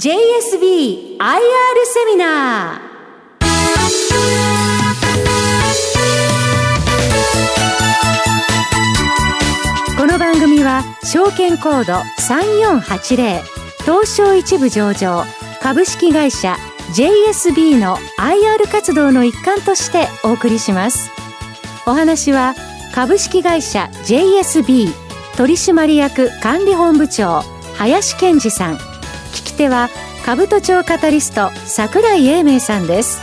JSB IR セミナーこの番組は証券コード3480東証一部上場株式会社 JSB の IR 活動の一環としてお送りします。お話は株式会社 JSB 取締役管理本部長林健二さん手は兜町カタリスト櫻井英明さんです。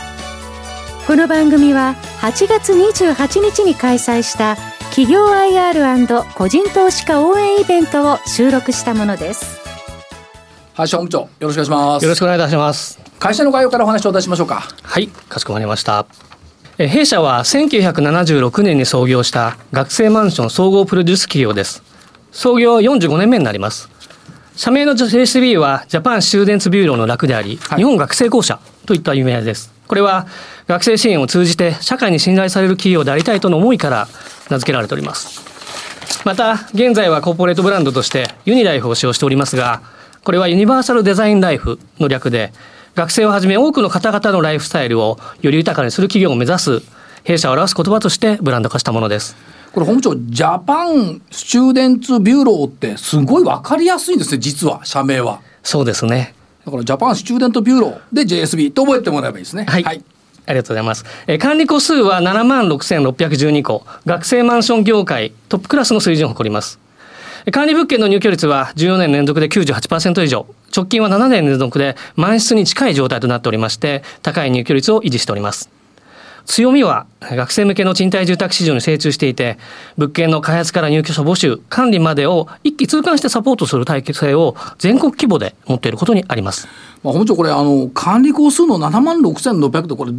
この番組は8月28日に開催した企業 IR& 個人投資家応援イベントを収録したものです。林本部長よろしくお願いします。よろしくお願いいたします。会社の概要からお話をお出ししましょうか。はいかしこまりました。え弊社は1976年に創業した学生マンション総合プロデュース企業です。創業45年目になります社名の JSB は Japan Students Bureau の略であり、はい、日本学生公社といった有名です。これは学生支援を通じて社会に信頼される企業でありたいとの思いから名付けられております。また現在はコーポレートブランドとしてユニライフを使用しておりますがこれはユニバーサルデザインライフの略で学生をはじめ多くの方々のライフスタイルをより豊かにする企業を目指す弊社を表す言葉としてブランド化したものですこれ本部長ジャパンスチューデンツビューローってすごい分かりやすいんですね実は社名は。そうですね。だからジャパンスチューデントビューローで JSB と覚えてもらえばいいですね。はい、はい。ありがとうございます。えー、管理個数は7万6612個、学生マンション業界トップクラスの水準を誇ります。管理物件の入居率は14年連続で98%以上、直近は7年連続で満室に近い状態となっておりまして、高い入居率を維持しております。強みは学生向けの賃貸住宅市場に精通していて物件の開発から入居者募集管理までを一気通貫してサポートする体制を全国規模で持っていることにあります。まあ、本長これあの管理個数の7万6600とこれ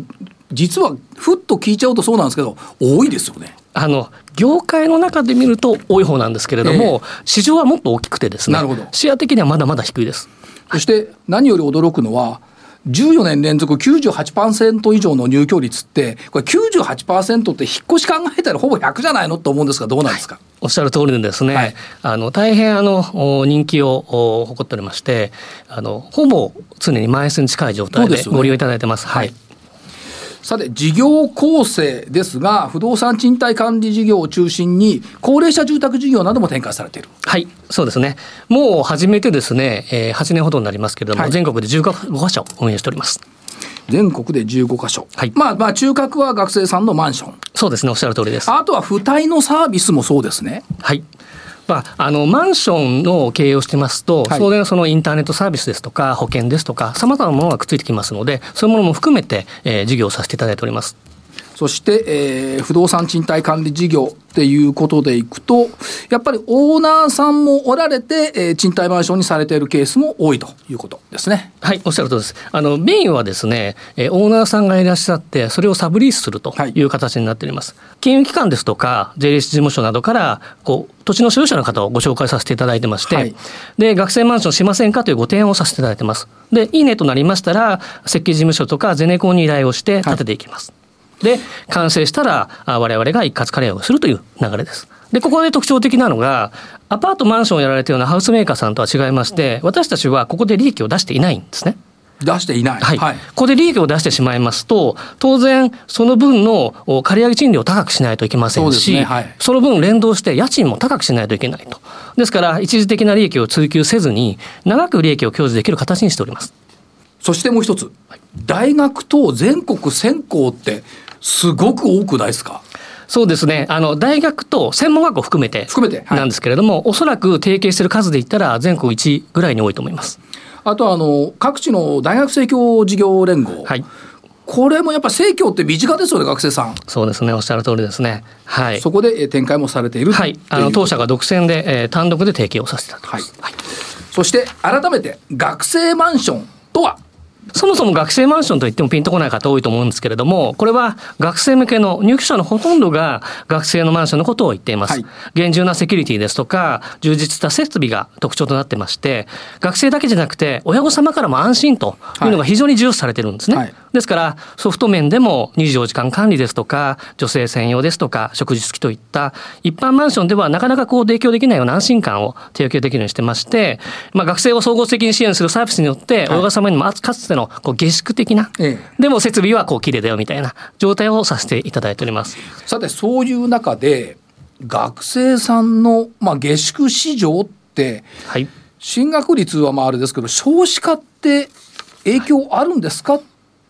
実はふっと聞いちゃうとそうなんですけど多いですよね。あの業界の中で見ると多い方なんですけれども、えー、市場はもっと大きくてですねなるほど視野的にはまだまだ低いです。そして何より驚くのは14年連続98%以上の入居率って、これ98%って引っ越し考えたらほぼ100じゃないの？と思うんですが、どうなんですか、はい、おっしゃる通りでですね、はい、あの大変あの人気を誇っておりまして、あのほぼ常に満室に近い状態でご利用いただいてます。すね、はいさて、事業構成ですが、不動産賃貸管理事業を中心に、高齢者住宅事業なども展開されているはい、そうですね。もう始めてですね、えー、8年ほどになりますけれども、はい、全国で15か所運営しております。全国で15か所。はい。まあ、まあ、中核は学生さんのマンション。そうですね、おっしゃる通りです。あとは、付帯のサービスもそうですね。はい。まあ、あのマンションの経営をしてますと、はい、当然そのインターネットサービスですとか保険ですとかさまざまなものがくっついてきますのでそういうものも含めて、えー、事業をさせていただいております。そして、えー、不動産賃貸管理事業っていうことでいくと、やっぱりオーナーさんもおられて、えー、賃貸マンションにされているケースも多いということですね。はい、おっしゃるとりです。あの、メインはですね、えー、オーナーさんがいらっしゃって、それをサブリースするという形になっております。はい、金融機関ですとか、税理士事務所などから、こう、土地の所有者の方をご紹介させていただいてまして、はい、で、学生マンションしませんかというご提案をさせていただいてます。で、いいねとなりましたら、設計事務所とかゼネコンに依頼をして建てていきます。はいで完成したら我々が一括カレーをするという流れです。でここで特徴的なのがアパートマンションをやられているようなハウスメーカーさんとは違いまして私たちはここで利益を出していないんですね。出していない、はい、はい、ここで利益を出してしまいますと当然その分の借り上げ賃料を高くしないといけませんしそ、ね。はい、その分連動して家賃も高くしないといけないと。ですから一時的な利益を追求せずに長く利益を享受できる形にしております。そしてもう一つ、大学と全国専攻ってすごく多くないですか？そうですね。あの大学と専門学校含めて含めて、なんですけれども、はい、おそらく提携している数で言ったら全国一ぐらいに多いと思います。あとあの各地の大学生協事業連合、はい、これもやっぱ生協って身近ですよね学生さん。そうですね。おっしゃる通りですね。はい。そこで展開もされているはい。あの当社が独占で、えー、単独で提携をさせていただきます、はい、はい、そして改めて学生マンションとは？そもそも学生マンションといってもピンとこない方多いと思うんですけれども、これは学生向けの入居者のほとんどが学生のマンションのことを言っています。はい、厳重なセキュリティですとか、充実した設備が特徴となってまして、学生だけじゃなくて、親御様からも安心というのが非常に重視されてるんですね。はいはいですからソフト面でも24時間管理ですとか女性専用ですとか食事付きといった一般マンションではなかなかこう提供できないような安心感を提供できるようにしてまして、まあ、学生を総合的に支援するサービスによって親御様にもあかつてのこう下宿的な、えでも設備はこう綺麗だよみたいな状態をさせていただいております。さてそういう中で学生さんの、まあ、下宿市場ってはい。進学率はまああれですけど少子化って影響あるんですかっ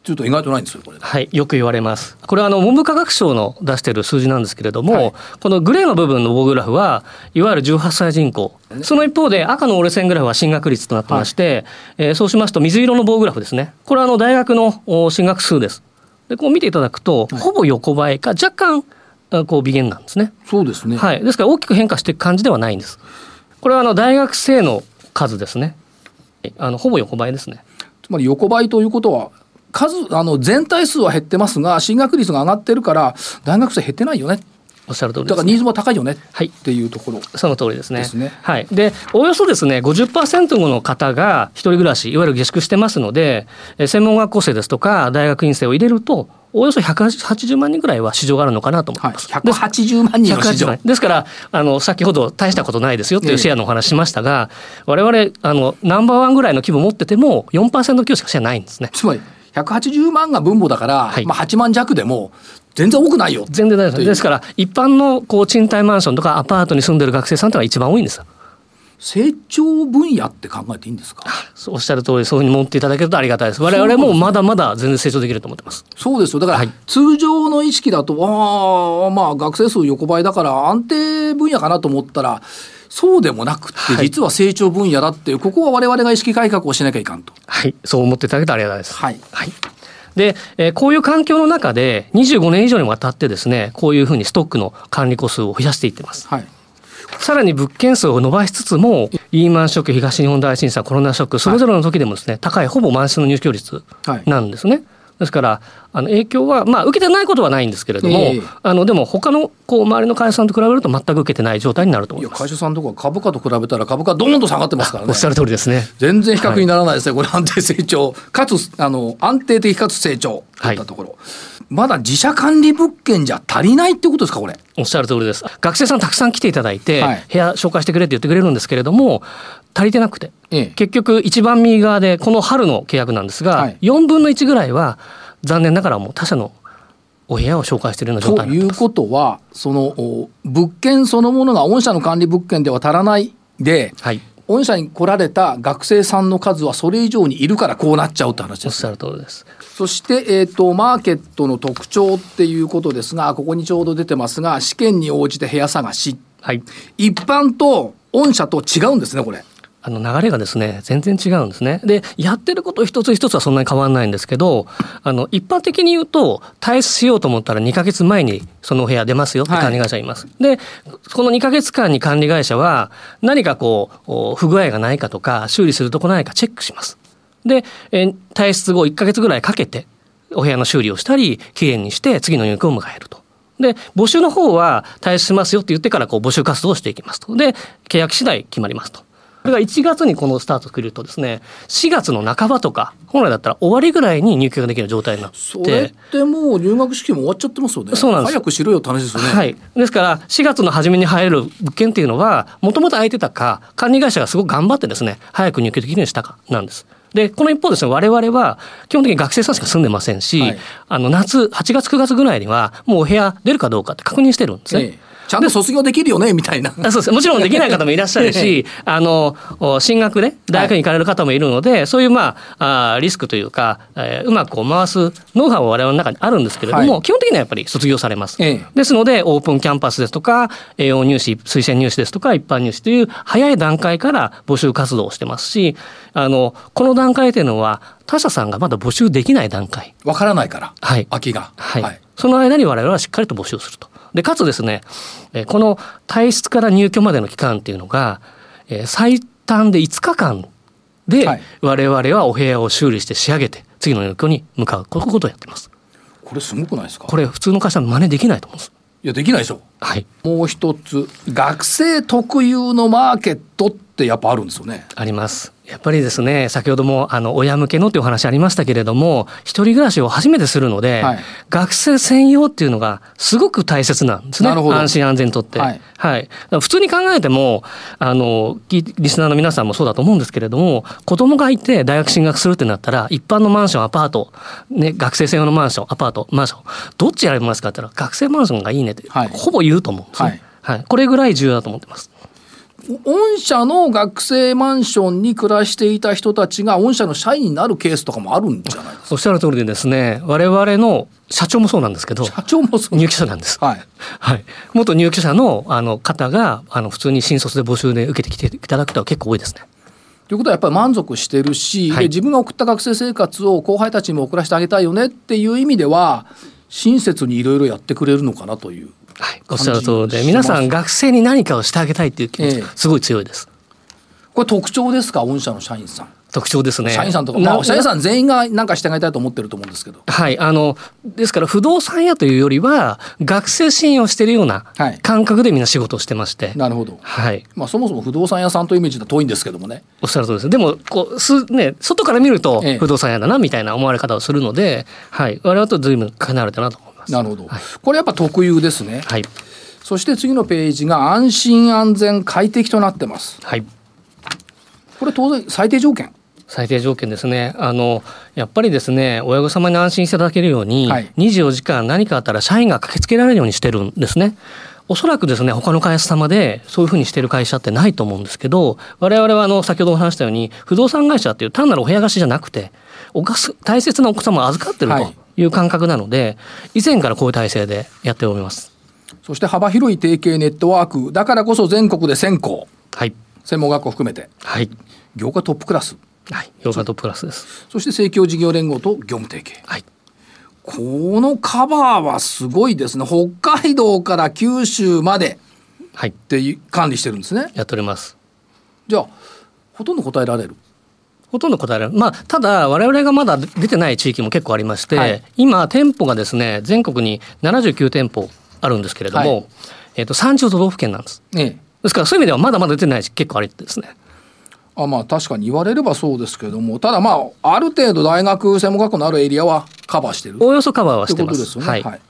ていうと意外とないんですよこれ。はい、よく言われます。これはあの文部科学省の出している数字なんですけれども、はいこのグレーの部分の棒グラフはいわゆる18歳人口、その一方で赤の折れ線グラフは進学率となってまして、えーそうしますと水色の棒グラフですね。これはあの大学のお進学数です。でこう見ていただくと、ほぼ横ばいか若干あこう微減なんですね。そうですね。はい、ですから大きく変化していく感じではないんです。これはあの大学生の数ですね。あのほぼ横ばいですね。つまり横ばいということは数あの全体数は減ってますが進学率が上がってるから大学生減ってないよねおっしゃる通りです、ね。だからニーズも高いよねはいっていうところ。その通りですね。ですねはい。で、おおよそですね、50%の方が一人暮らし、いわゆる下宿してますので、えー専門学校生ですとか、大学院生を入れると、およそ180万人ぐらいは市場があるのかなと思はいい、ます。180万人の市180場万。ですからあの先ほど大したことないですよっていええうシェアのお話しましたが、我々あのナンバーワンぐらいの規模持ってても4%強しかシェアないんですね。つまり180万が分母だから、はいまあ、8万弱でも全然多くないよ。全然大丈夫というです。ですから一般のこう賃貸マンションとかアパートに住んでる学生さんというのが一番多いんですよ。成長分野って考えていいんですか？おっしゃる通りそういうふうに持っていただけるとありがたいです。我々もまだまだ全然成長できると思ってます。そうですよだから、はい通常の意識だとああまあ学生数横ばいだから安定分野かなと思ったらそうでもなくって、はい実は成長分野だっていうここは我々が意識改革をしなきゃいかんと。はい、そう思っていただけるとありがたいです。はいはい。で、えーこういう環境の中で25年以上にわたってですね、こういうふうにストックの管理個数を増やしていってます。はいさらに物件数を伸ばしつつも、リーマンショック、東日本大震災、コロナショック、それぞれの時でもですね、高い、ほぼ満室の入居率はいなんですね。ですから、あの影響は、まあ、受けてないことはないんですけれども、ええ。あのでも、他のこう周りの会社さんと比べると、全く受けてない状態になると思います。会社さんとか株価と比べたら株価どーんと下がってますからね。おっしゃる通りですね。全然比較にならないですね、これ安定成長。かつあの安定的かつ成長。といったところ、まだ自社管理物件じゃ足りないってことですかこれ。おっしゃる通りです。学生さんたくさん来ていただいて、はい。部屋紹介してくれって言ってくれるんですけれども、足りてなくて、ええ結局一番右側でこの春の契約なんですが、はい4分の1ぐらいは残念ながらもう他社のお部屋を紹介しているような状と態になってます。いうことはそのお物件そのものが御社の管理物件では足らないではい。御社に来られた学生さんの数はそれ以上にいるからこうなっちゃうって話ですおっしゃる通りです。そして、えー、とマーケットの特徴っていうことですがここにちょうど出てますが試験に応じて部屋探しはい。一般と御社と違うんですねこれ。あの流れがですね全然違うんですね。でやってること一つ一つはそんなに変わらないんですけどあの一般的に言うと退出しようと思ったら2ヶ月前にそのお部屋出ますよって管理会社がいます。でこの2ヶ月間に管理会社は何かこうお不具合がないかとか修理するとこないかチェックします。で、えー退出後1ヶ月ぐらいかけてお部屋の修理をしたりきれいにして次の入居を迎えると。で募集の方は退出しますよって言ってからこう募集活動をしていきますと。で契約次第決まりますと。これが1月にこのスタートするとですね4月の半ばとか本来だったら終わりぐらいに入居ができる状態になってそれってもう入学式も終わっちゃってますよね。そうなんです早くしろよって話ですよね。はい、ですから4月の初めに入れる物件っていうのはもともと空いてたか管理会社がすごく頑張ってですね早く入居できるようにしたかなんです。でこの一方ですね我々は基本的に学生さんしか住んでませんし、はいあの夏8月9月ぐらいにはもうお部屋出るかどうかって確認してるんですね。ええちゃんと卒業できるよねみたいな。あそうですもちろんできない方もいらっしゃるし あのお進学で大学に行かれる方もいるので、そういうまああーリスクというか、えーうまくこう回すノウハウは我々の中にあるんですけれども、はい基本的にはやっぱり卒業されます。ええですのでオープンキャンパスですとか栄養入試推薦入試ですとか一般入試という早い段階から募集活動をしてますしあのこの段階というのは他社さんがまだ募集できない段階。わからないから。はい空きが。はいその間に我々はしっかりと募集すると。でかつですねえーこの退出から入居までの期間っていうのが、えー最短で5日間ではい我々はお部屋を修理して仕上げて次の入居に向かうこういうことをやってます。これすごくないですか？これ普通の会社は真似できないと思うんです。いやできないでしょ。はい。もう一つ学生特有のマーケットっってやっぱあるんですよね。あります。やっぱりですね、先ほどもあの親向けのというお話ありましたけれども、一人暮らしを初めてするので、はい学生専用っていうのがすごく大切なんですね。安心安全にとって。ははいい。だから普通に考えても、あの、きリスナーの皆さんもそうだと思うんですけれども、子供がいて大学進学するってなったら、一般のマンション、アパート、ね、学生専用のマンション、アパート、マンション、どっち選びますかって言ったら、学生マンションがいいねって、はいほぼ言うと思うんですね。はい。これぐらい重要だと思ってます。御社の学生マンションに暮らしていた人たちが御社の社員になるケースとかもあるんじゃないですか？おっしゃる通りでですね、我々の社長もそうなんですけど、社長もそう入居者なんです。はい。はい。元入居者のあの方があの普通に新卒で募集で受けてきていただくことは結構多いですね。ということはやっぱり満足してるし、はいで自分が送った学生生活を後輩たちにも送らせてあげたいよねっていう意味では親切にいろいろやってくれるのかなという。はい。おっしゃる通りで、皆さん学生に何かをしてあげたいっていう気持ちええがすごい強いです。これ特徴ですか御社の社員さん。特徴ですね。社員さんとか、なまあ、社員さん全員が何かしてあげたいと思ってると思うんですけど。はい。あの、ですから不動産屋というよりは、学生支援をしているようなはい感覚でみんな仕事をしてまして。なるほど。はい。まあそもそも不動産屋さんというイメージでは遠いんですけどもね。おっしゃる通りです。でも、こう、す、ね、外から見るとええ不動産屋だな、みたいな思われ方をするので、はい。我々と随分離れたなとます。なるほど。これやっぱ特有ですね。はい。そして次のページが安心安全快適となってます。はい。これ当然最低条件。最低条件ですね。あの、やっぱりですね、親御様に安心していただけるように、はい24時間何かあったら社員が駆けつけられるようにしてるんですね。おそらくですね、他の会社様でそういうふうにしてる会社ってないと思うんですけど、我々はあの、先ほどお話したように、不動産会社っていう単なるお部屋貸しじゃなくて、おかす大切なお子様を預かってるはいという感覚なので、以前からこういう体制でやっております。そして幅広い提携ネットワーク。だからこそ全国で1000校。はい。専門学校含めて。はい。業界トップクラス。はい。ヨガとプラスです。そして政教事業連合と業務提携。はい。このカバーはすごいですね。北海道から九州まではい。って管理してるんですね。やっております。じゃあ、ほとんど答えられる？ほとんど答えられる。まあ、ただ、我々がまだ出てない地域も結構ありまして、はい今、店舗がですね、全国に79店舗あるんですけれども、はいえっ、と、30都道府県なんです。ええ。ですから、そういう意味ではまだまだ出てない結構ありですね。あまあ確かに言われればそうですけども、ただまあ、ある程度大学、専門学校のあるエリアはカバーしてる。おおよそカバーはというしてま。ことですすよね。はい。はい。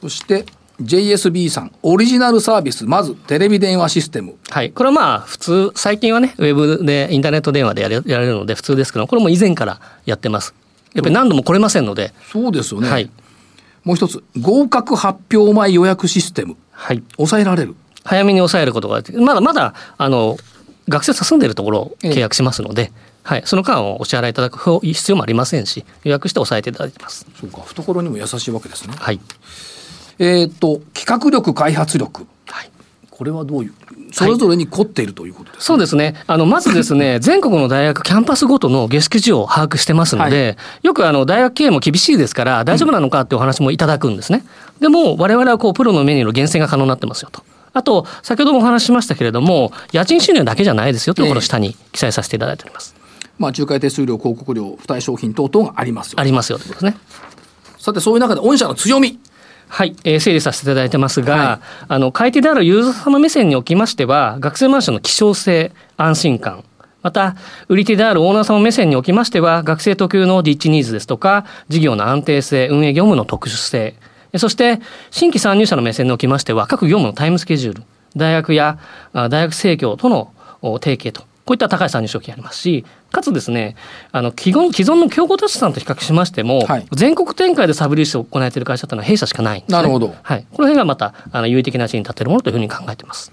そして、JSB さん、オリジナルサービス、まずテレビ電話システム。はい。これはまあ、普通、最近はね、ウェブで、インターネット電話でやれやられるので普通ですけど、これも以前からやってます。やっぱり何度も来れませんので、そうですよね。はい。もう一つ、合格発表前予約システム。はい。抑えられる。早めに抑えることができるまだまだあの学生さん住んでるところを契約しますので、はい、その間をお支払いいただく必要もありませんし予約して抑えていただいてます。そうか、懐にも優しいわけですね。はい、えーっと、企画力、開発力。はいこれはどういう、それぞれに凝っているということですか、そうですね。あの、まずですね、全国の大学キャンパスごとの下宿時を把握してますので、よくあの、大学経営も厳しいですから、大丈夫なのかっていうお話もいただくんですね。でも、我々はこう、プロのメニューの厳選が可能になってますよと。あと、先ほどもお話ししましたけれども、家賃収入だけじゃないですよというところを下に記載させていただいております。まあ、仲介手数料、広告料、付帯商品等々がありますよあ。りますよということですね。さて、そういう中で、御社の強み。はい、えー整理させていただいてますが、はい。あの買い手であるユーザー様目線におきましては学生マンションの希少性安心感また売り手であるオーナー様目線におきましては学生特有の立地ニーズですとか事業の安定性運営業務の特殊性えそして新規参入者の目線におきましては各業務のタイムスケジュール大学やあ大学生協とのお提携とこういった高い参入賞金ありますし、かつですね、あの既存既存の競合他社さんと比較しましても、はい全国展開でサブリースを行えている会社というのは弊社しかないんです、ね。なるほどはい。この辺がまたあの有意的な地に立っているものというふうに考えています。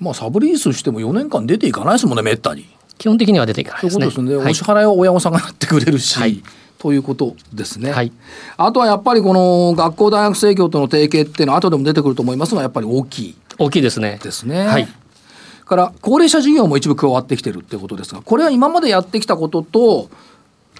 まあ、サブリースしても4年間出ていかないですもんね、めったに。基本的には出ていかないというですね。ことですね。はいお支払いは親御さんがやってくれるし、はいということですね。はいあとはやっぱりこの学校大学生協との提携っていうのは後でも出てくると思いますが、やっぱり大きい大きいですね。ですね。はい。から高齢者事業も一部加わってきてるってことですが、これは今までやってきたことと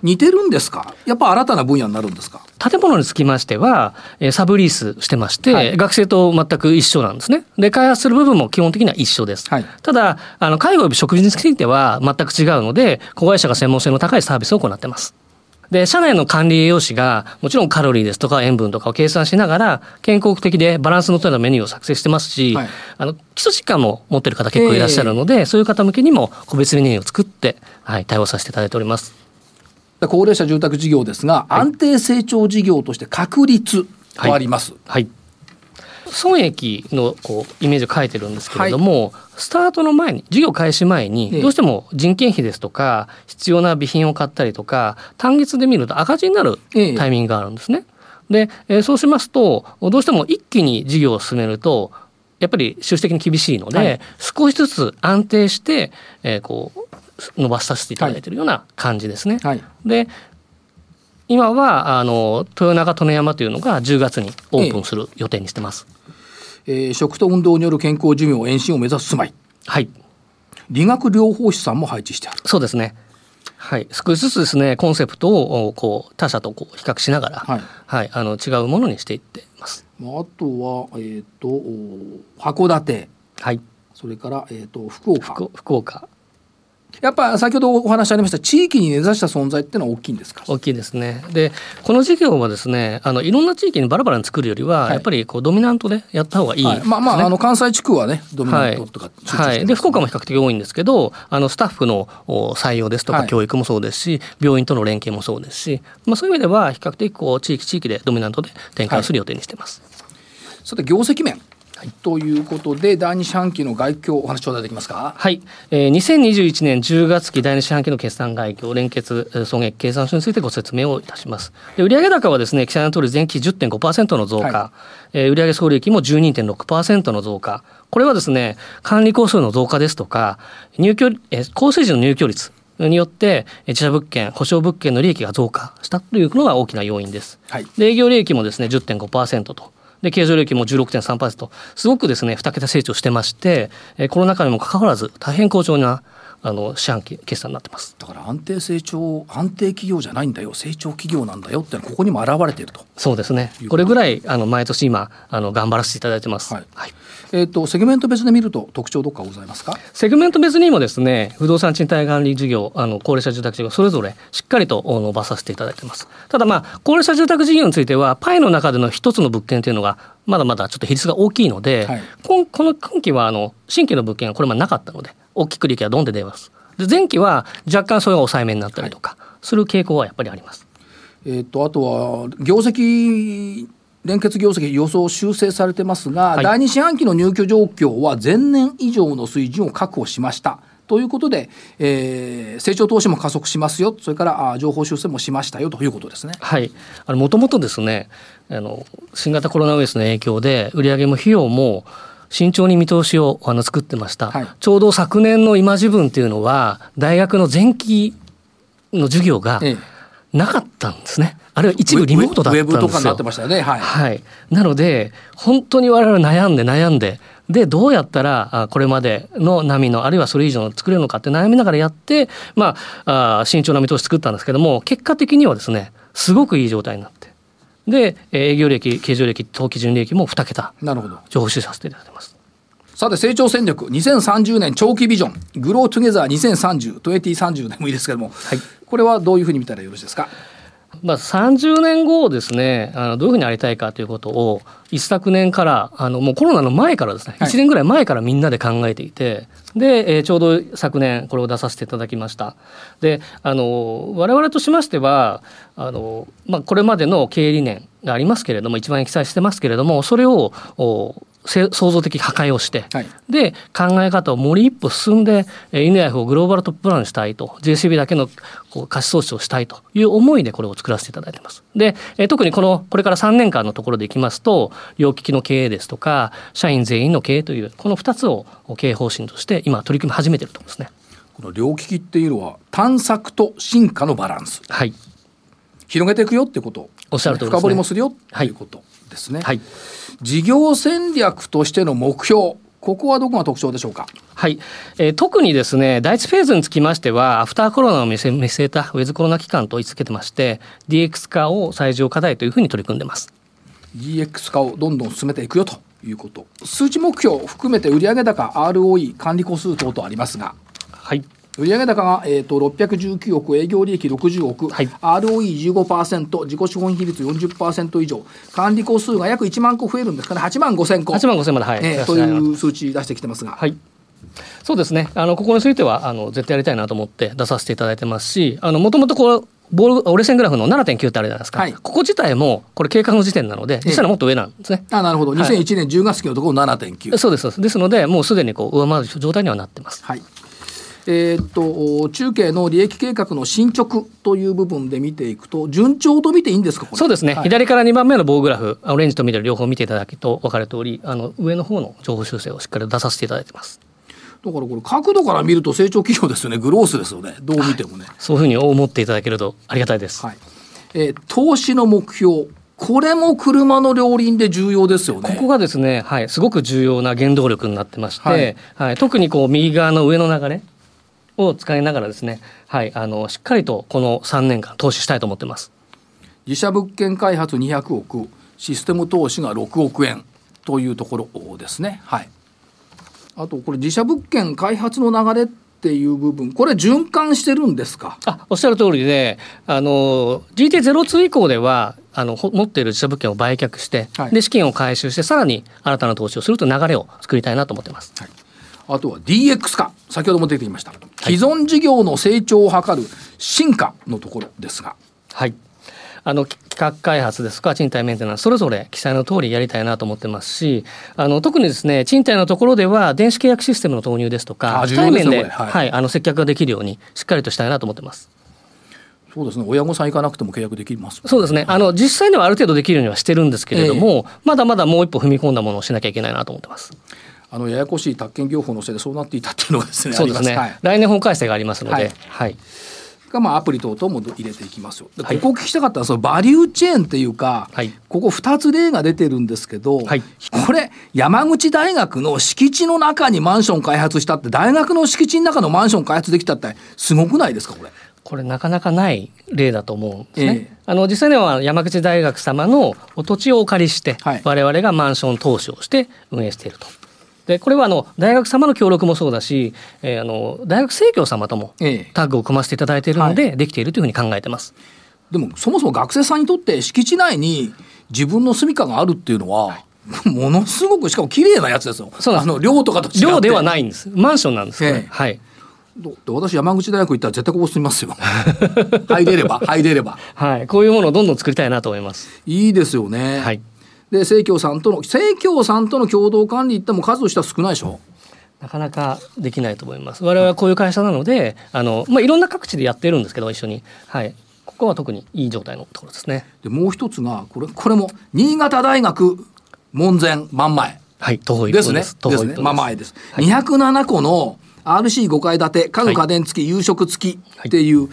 似てるんですか？やっぱ新たな分野になるんですか？建物につきましては、えーサブリースしてまして、はい学生と全く一緒なんですね。で、開発する部分も基本的には一緒です。はいただ、あの、介護及び食事については全く違うので、子会社が専門性の高いサービスを行っています。で、社内の管理栄養士が、もちろんカロリーですとか塩分とかを計算しながら、健康的でバランスの取れたメニューを作成してますし、はい、あの、基礎疾患も持ってる方結構いらっしゃるので、えー、そういう方向けにも個別メニューを作って、はい、対応させていただいております。高齢者住宅事業ですが、はい、安定成長事業として確立とあります。はい、はい損益のこうイメージを書いてるんですけれども、はい、スタートの前に事業開始前にどうしても人件費ですとか必要な備品を買ったりとか単月で見ると赤字になるタイミングがあるんですね。で、えー、そうしますとどうしても一気に事業を進めるとやっぱり収支的に厳しいので、はい、少しずつ安定して、えー、こう伸ばさせていただいているような感じですね。はい、で今はあの豊中利根山というのが10月にオープンする予定にしてます。えー、食と運動による健康寿命延伸を目指す住まい。はい。理学療法士さんも配置してある。そうですね。はい、少しずつですねコンセプトをこう他社とこう比較しながら、はい、はい、あの違うものにしていってます。あとはえっ、ー、と函館、はい、それからえっ、ー、と福岡、福岡、やっぱ先ほどお話ありました地域に根ざした存在っていうのは大きいんですか？大きいですね。でこの事業はですねあのいろんな地域にバラバラに作るよりは、はい、やっぱりこうドミナントでやった方がいい、ねはい、まあまああの関西地区はねドミナントとか、はい、はい、で福岡も比較的多いんですけどあのスタッフの採用ですとか教育もそうですし、病院との連携もそうですし、まあ、そういう意味では比較的こう地域地域でドミナントで展開する予定にしてます。さて業績面ということで第二四半期の概況お話頂戴できますか？はい、えー、2021年10月期第二四半期の決算概況連結損益計算書についてご説明をいたします。で売上高はですね記載の通り前期10.5%の増加、はい、えー、売上総利益も12.6%の増加。これはですね管理工数の増加ですとか入居、えー、高水準の入居率によって自社物件保証物件の利益が増加したというのが大きな要因です。はい、で営業利益もですね10.5%とで、経常利益も16.3%、すごくですね、2桁成長してまして、えコロナ禍にもかかわらず、大変好調なあの四半期決算になってます。だから安定成長安定企業じゃないんだよ。成長企業なんだよってここにも現れていると。そうですね。これぐらいあの毎年今あの頑張らせていただいてます、はい、はいえーと、セグメント別で見ると特徴どっかございますか？セグメント別にもですね不動産賃貸管理事業あの高齢者住宅事業それぞれしっかりと伸ばさせていただいてます。ただまあ高齢者住宅事業についてはパイの中での一つの物件というのがまだまだちょっと比率が大きいので、はい、この今期はあの新規の物件がこれまでなかったので大きく利益がどんで出ます。で前期は若干それが抑えめになったりとかする傾向はやっぱりあります。えーと、あとは業績連結業績予想修正されてますが、はい、第2四半期の入居状況は前年以上の水準を確保しました。ということで、えー、成長投資も加速しますよ、それからあ情報修正もしましたよということですね。はい、あのもともとですねあの、新型コロナウイルスの影響で、売上も費用も慎重に見通しをあの作ってました、はい、ちょうど昨年の今時分っていうのは大学の前期の授業がなかったんですね。あるいは一部リモートだったんですよ。ウェブとかになってましたね。はい。はい、なので本当に我々悩んで悩んででどうやったらこれまでの波のあるいはそれ以上の作れるのかって悩みながらやってまああ慎重な見通し作ったんですけども結果的にはですねすごくいい状態になって。で営業利益経常利益当期純利益も2桁なるほど情報収させていただいてますさて成長戦略2030年長期ビジョングロートゥゲザー2030 2030でもいいですけども、はい、これはどういうふうに見たらよろしいですか？まあ、30年後をですねあのどういうふうにありたいかということを一昨年からあのもうコロナの前からですね、はい、1年ぐらい前からみんなで考えていてで、えー、ちょうど昨年これを出させていただきました。であの我々としましてはあの、まあ、これまでの経営理念がありますけれども一番記載してますけれどもそれを創造的破壊をして、はい、で考え方を森一歩進んでイヌヤフをグローバルトッププランしたいと JCB だけのこう貸し投資をしたいという思いでこれを作らせていただいてます。で、え特にこのこれから3年間のところでいきますと両利きの経営ですとか社員全員の経営というこの2つを経営方針として今取り組み始めていると思いますね。この両利きっていうのは探索と進化のバランス。はい。広げていくよってこと。おっしゃるとね、深掘りもするよということですね。はい事業戦略としての目標ここはどこが特徴でしょうか？はい、えー、特にですね、第一フェーズにつきましては、アフターコロナを見据えたウェズコロナ期間と位置づけてまして、DX 化を最上課題というふうに取り組んでます。DX 化をどんどん進めていくよということ。数値目標を含めて売上高、ROE、管理個数等々ありますが。はい。売上高が、えー、と619億、営業利益60億、はい ROE15%、自己資本比率40%以上、管理個数が約1万個増えるんですかね、8万5千個。8万5000まで、はい。えーという数値出してきてますが、はい。そうですね。あのここについてはあの絶対やりたいなと思って出させていただいてますし、あのもともとこうボール折れ線グラフの7.9ってあるじゃないですか。はいここ自体もこれ計画の時点なので、実際はもっと上なんですね。あなるほど、はい2001年10月期のところ7.9。そうですそうです。ですので、もうすでにこう上回る状態にはなってます。はいえーっと中継の利益計画の進捗という部分で見ていくと、順調と見ていいんですか、そうですね、はい左から2番目の棒グラフ、オレンジと緑両方見ていただくと分かる通り、あの上の方の情報修正をしっかり出させていただいてます。だからこれ、角度から見ると成長企業ですよね、グロースですよね、どう見てもね。そういうふうに思っていただけるとありがたいです。はいえー投資の目標、これも車の両輪で重要ですよね。ここがですね、はい、すごく重要な原動力になってまして、ははいい特にこう右側の上の流れを使いながらですね、はい、あのしっかりとこの3年間投資したいと思ってます。自社物件開発200億、システム投資が6億円というところですね。はい。あと、これ、自社物件開発の流れっていう部分、これ、循環してるんですか？あおっしゃる通りで、あの GT02 以降ではあのほ持っている自社物件を売却して、はいで資金を回収してさらに新たな投資をするという流れを作りたいなと思ってます。あとは DX 化、先ほども出てきました。既存事業の成長を図る進化のところですが。はい。あの企画開発ですとか賃貸メンテナンスそれぞれ記載の通りやりたいなと思ってますしあの特にですね賃貸のところでは電子契約システムの投入ですとか対面で、これはいはい、あの接客ができるようにしっかりとしたいなと思ってます。そうですね。親御さん行かなくても契約できます。そうですね。あの実際にはある程度できるようにはしてるんですけれども、まだまだもう一歩踏み込んだものをしなきゃいけないなと思ってます。あのややこしい宅建業法のせいでそうなっていたっていうのがですね。そうですね。はい来年法改正がありますので、はいはい。がまあアプリ等々も入れていきますよ。ここ聞きたかったのはそのバリューチェーンっていうか、はいここ2つ例が出てるんですけど、はいこれ山口大学の敷地の中にマンション開発したって大学の敷地の中のマンション開発できたってすごくないですかこれ？これなかなかない例だと思うんですね。ええあの実際には山口大学様のお土地をお借りして、はい我々がマンション投資をして運営していると。でこれはあの大学様の協力もそうだし、えーあの大学生協様ともええタッグを組ませていただいているので、できているというふうに考えてます。でもそもそも学生さんにとって敷地内に自分の住処があるっていうのは、ものすごくしかも綺麗なやつですよ。そうあの寮とかと違って。寮ではないんです。マンションなんです、ええはい。私山口大学行ったら絶対ここ住みますよ。入れれば入れれば。はい。こういうものをどんどん作りたいなと思います。いいですよね。はい。で生協さんとの生協さんとの共同管理っても数としては少ないでしょ？なかなかできないと思います。我々はこういう会社なので、あの、まあ、いろんな各地でやってるんですけど、一緒に。はい。ここは特にいい状態のところですね。でもう一つがこれこれも新潟大学門前真ん前はい。徒歩一ですね。徒ですね。歩一分です。まあ前です。はい207個の RC5 階建て家具家電付き、夕食付きっていう、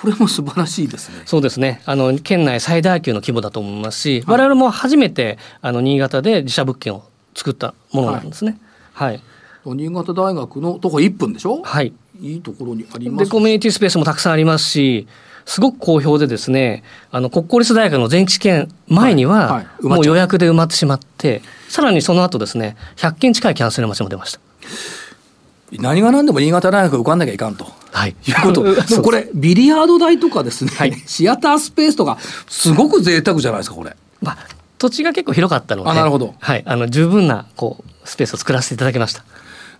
これも素晴らしいですね。そうですね。あの、県内最大級の規模だと思いますし、我々も初めて、あの、新潟で自社物件を作ったものなんですね。はい。新潟大学の徒歩1分でしょ？はい。いいところにありまで、す。コミュニティスペースもたくさんありますし、すごく好評でですね、あの、国公立大学の前期試験前にはもう予約で埋まってしまって、さらにその後ですね、100件近いキャンセル待ちも出ました。何が何でも新潟大学受かんなきゃいかんと。はい。いうこと。これ、ビリヤード台とかですね、はいシアタースペースとか、すごく贅沢じゃないですか、これ。まあ、土地が結構広かったので、あなるほどはい、あの十分なこうスペースを作らせていただきました。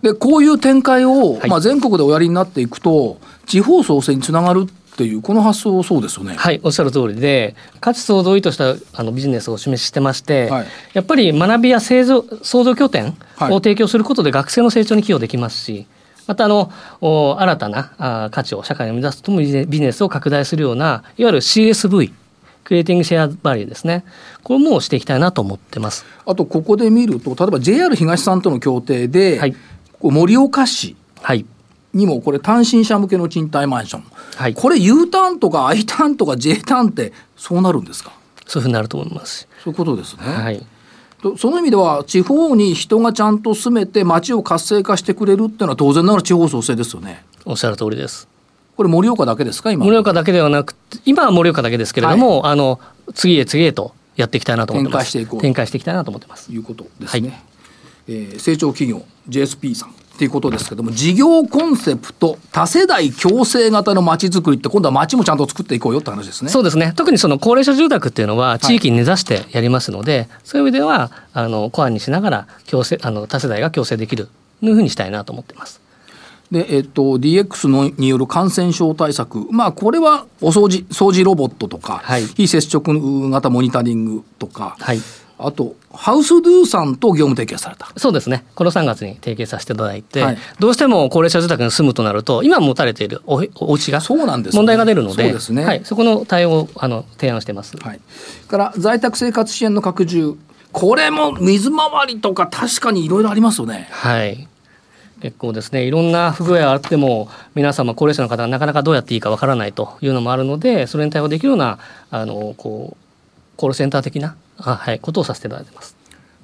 で、こういう展開を、はいまあ、全国でおやりになっていくと、地方創生につながるっていう、この発想、そうですよね。はい、おっしゃる通りで、価値創造を意図したあのビジネスをお示ししてまして、はいやっぱり学びや製造創造拠点はいを提供することで学生の成長に寄与できますし、またあのお新たなあ価値を社会に生み出すともビジネスを拡大するような、いわゆる CSV、クリエイティングシェアバリューですね。これもしていきたいなと思ってます。あと、ここで見ると、例えば JR 東さんとの協定で、はい盛岡市はい。にも、これ、単身者向けの賃貸マンション。はい。これ U ターンとか I ターンとか J ターンってそうなるんですか？そういうふうになると思います。そういうことですね。はい。とその意味では地方に人がちゃんと住めて町を活性化してくれるっていうのは当然ながら地方創生ですよね。おっしゃる通りです。これ盛岡だけですか？今。盛岡だけではなくて今は盛岡だけですけれども、あの次へ次へとやっていきたいなと思ってます展開していこう展開していきたいなと思ってますいうことですね。えー成長企業 JSP さんっていうことですけども、事業コンセプト、多世代共生型の街づくりって、今度は街もちゃんと作っていこうよって話ですね。そうですね。特にその高齢者住宅っていうのは地域に根ざしてやりますので、はい、そういう意味ではあのコアにしながら共生あの多世代が共生できるというふうにしたいなと思ってます。で、えっと、DX のによる感染症対策、まあ、これはお掃除、掃除ロボットとか、はい、非接触型モニタリングとか、はい、あと、ハウスドゥさんと業務提携された。そうですね、この3月に提携させていただいて、はい、どうしても高齢者住宅に住むとなると、今持たれているおお家が問題が出るので、そ、ね、はい、そこの対応をあの提案してます。はい、から在宅生活支援の拡充、これも水回りとか、確かにいろいろありますよね。はい。結構ですね。いろんな不具合があっても皆様高齢者の方がなかなかどうやっていいかわからないというのもあるのでそれに対応できるようなあのこうコールセンター的な、はい、ことをさせていただいてます。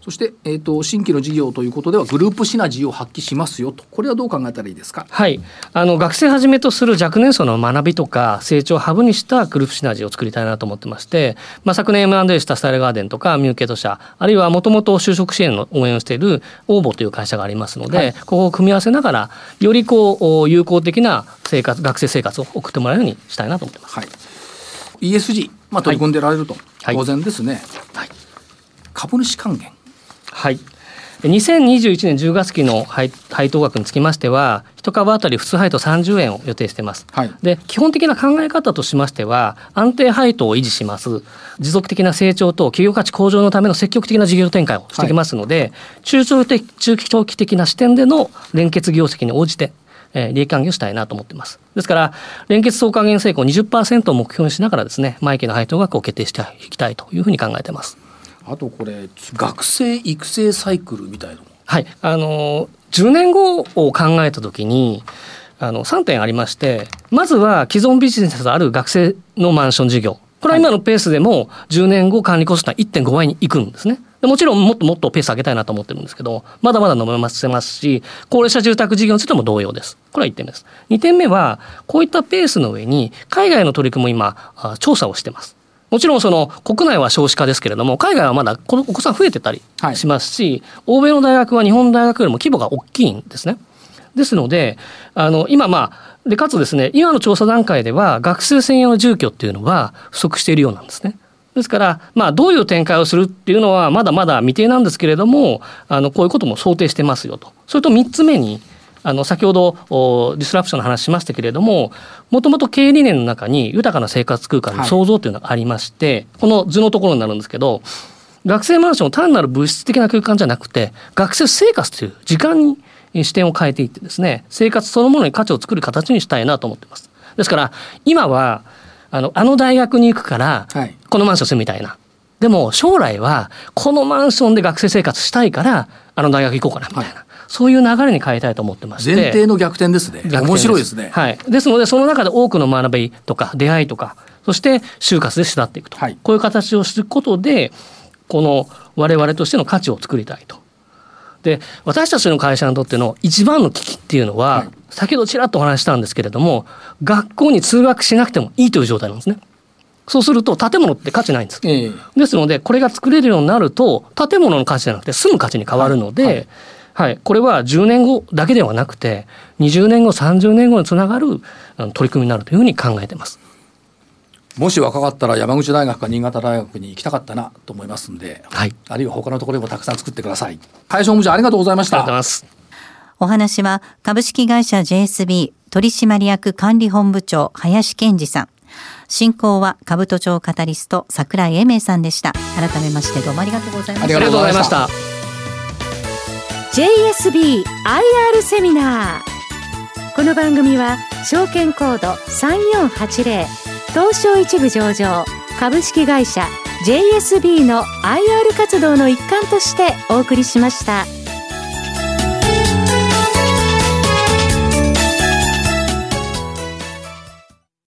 そして、えーと、新規の事業ということではグループシナジーを発揮しますよと。これはどう考えたらいいですか、はい、あの学生はじめとする若年層の学びとか成長をハブにしたグループシナジーを作りたいなと思ってまして、まあ、昨年 M&A したスタイルガーデンとかミューケット社あるいはもともと就職支援の応援をしているオーボという会社がありますので、はい、ここを組み合わせながらよりこう有効的な生活学生生活を送ってもらえるようにしたいなと思ってます。はい ESG、まあ、取り組んでられると、はい、当然ですね、はい、株主還元。はい。2021年10月期の配配当額につきましては、1株当たり普通配当30円を予定しています、はい、で。基本的な考え方としましては、安定配当を維持します、持続的な成長と企業価値向上のための積極的な事業展開をしていきますので、はい、中長的中長期的な視点での連結業績に応じて、えー、利益還元をしたいなと思っています。ですから、連結総還元成功20%を目標にしながらですね、毎期の配当額を決定していきたいというふうに考えています。あとこれ学生育成サイクルみたいなはいあの10年後を考えた時にあの3点ありましてまずは既存ビジネスある学生のマンション事業これは今のペースでも10年後管理コストは1.5倍にいくんですね。もちろんもっともっとペース上げたいなと思ってるんですけど、まだまだ飲めますし、高齢者住宅事業についても同様です。これは1点目です。2点目は、こういったペースの上に、海外の取り組みも今、調査をしてます。もちろんその国内は少子化ですけれども海外はまだお子さん増えてたりしますし、はい、欧米の大学は日本大学よりも規模が大きいんですね。ですのであの今まあでかつですね今の調査段階では学生専用の住居っていうのは不足しているようなんですね。ですから、まあ、どういう展開をするっていうのはまだまだ未定なんですけれどもあのこういうことも想定してますよと。それと3つ目にあの先ほどディスラプションの話しましたけれどももともと経営理念の中に豊かな生活空間の創造というのがありまして、はい、この図のところになるんですけど学生マンション単なる物質的な空間じゃなくて学生生活という時間に視点を変えていってですね生活そのものに価値を作る形にしたいなと思ってます。ですから今はあのあの大学に行くからこのマンション住むみたいな、はい、でも将来はこのマンションで学生生活したいからあの大学行こうかなみたいな、はい。そういう流れに変えたいと思ってまして。前提の逆転ですね。面白いですね、はい、ですのでその中で多くの学びとか出会いとかそして就活で巣立っていくと、はい、こういう形をすることでこの我々としての価値を作りたいと。で私たちの会社にとっての一番の危機っていうのは、はい、先ほどちらっとお話したんですけれども学校に通学しなくてもいいという状態なんですね。そうすると建物って価値ないんです。えー、ですのでこれが作れるようになると建物の価値じゃなくて住む価値に変わるので、はいはいはい、これは10年後だけではなくて20年後30年後につながる取り組みになるというふうに考えてます。もし若かったら山口大学か新潟大学に行きたかったなと思いますんで、はい、あるいは他のところにもたくさん作ってください。会社本部長ありがとうございました。ありがとうございます。お話は株式会社 JSB 取締役管理本部長林健二さん。進行は株都庁カタリスト櫻井英明さんでした。改めましてどうもありがとうございました。ありがとうございました。JSB IR セミナーこの番組は証券コード3480東証一部上場株式会社 JSB の IR 活動の一環としてお送りしました。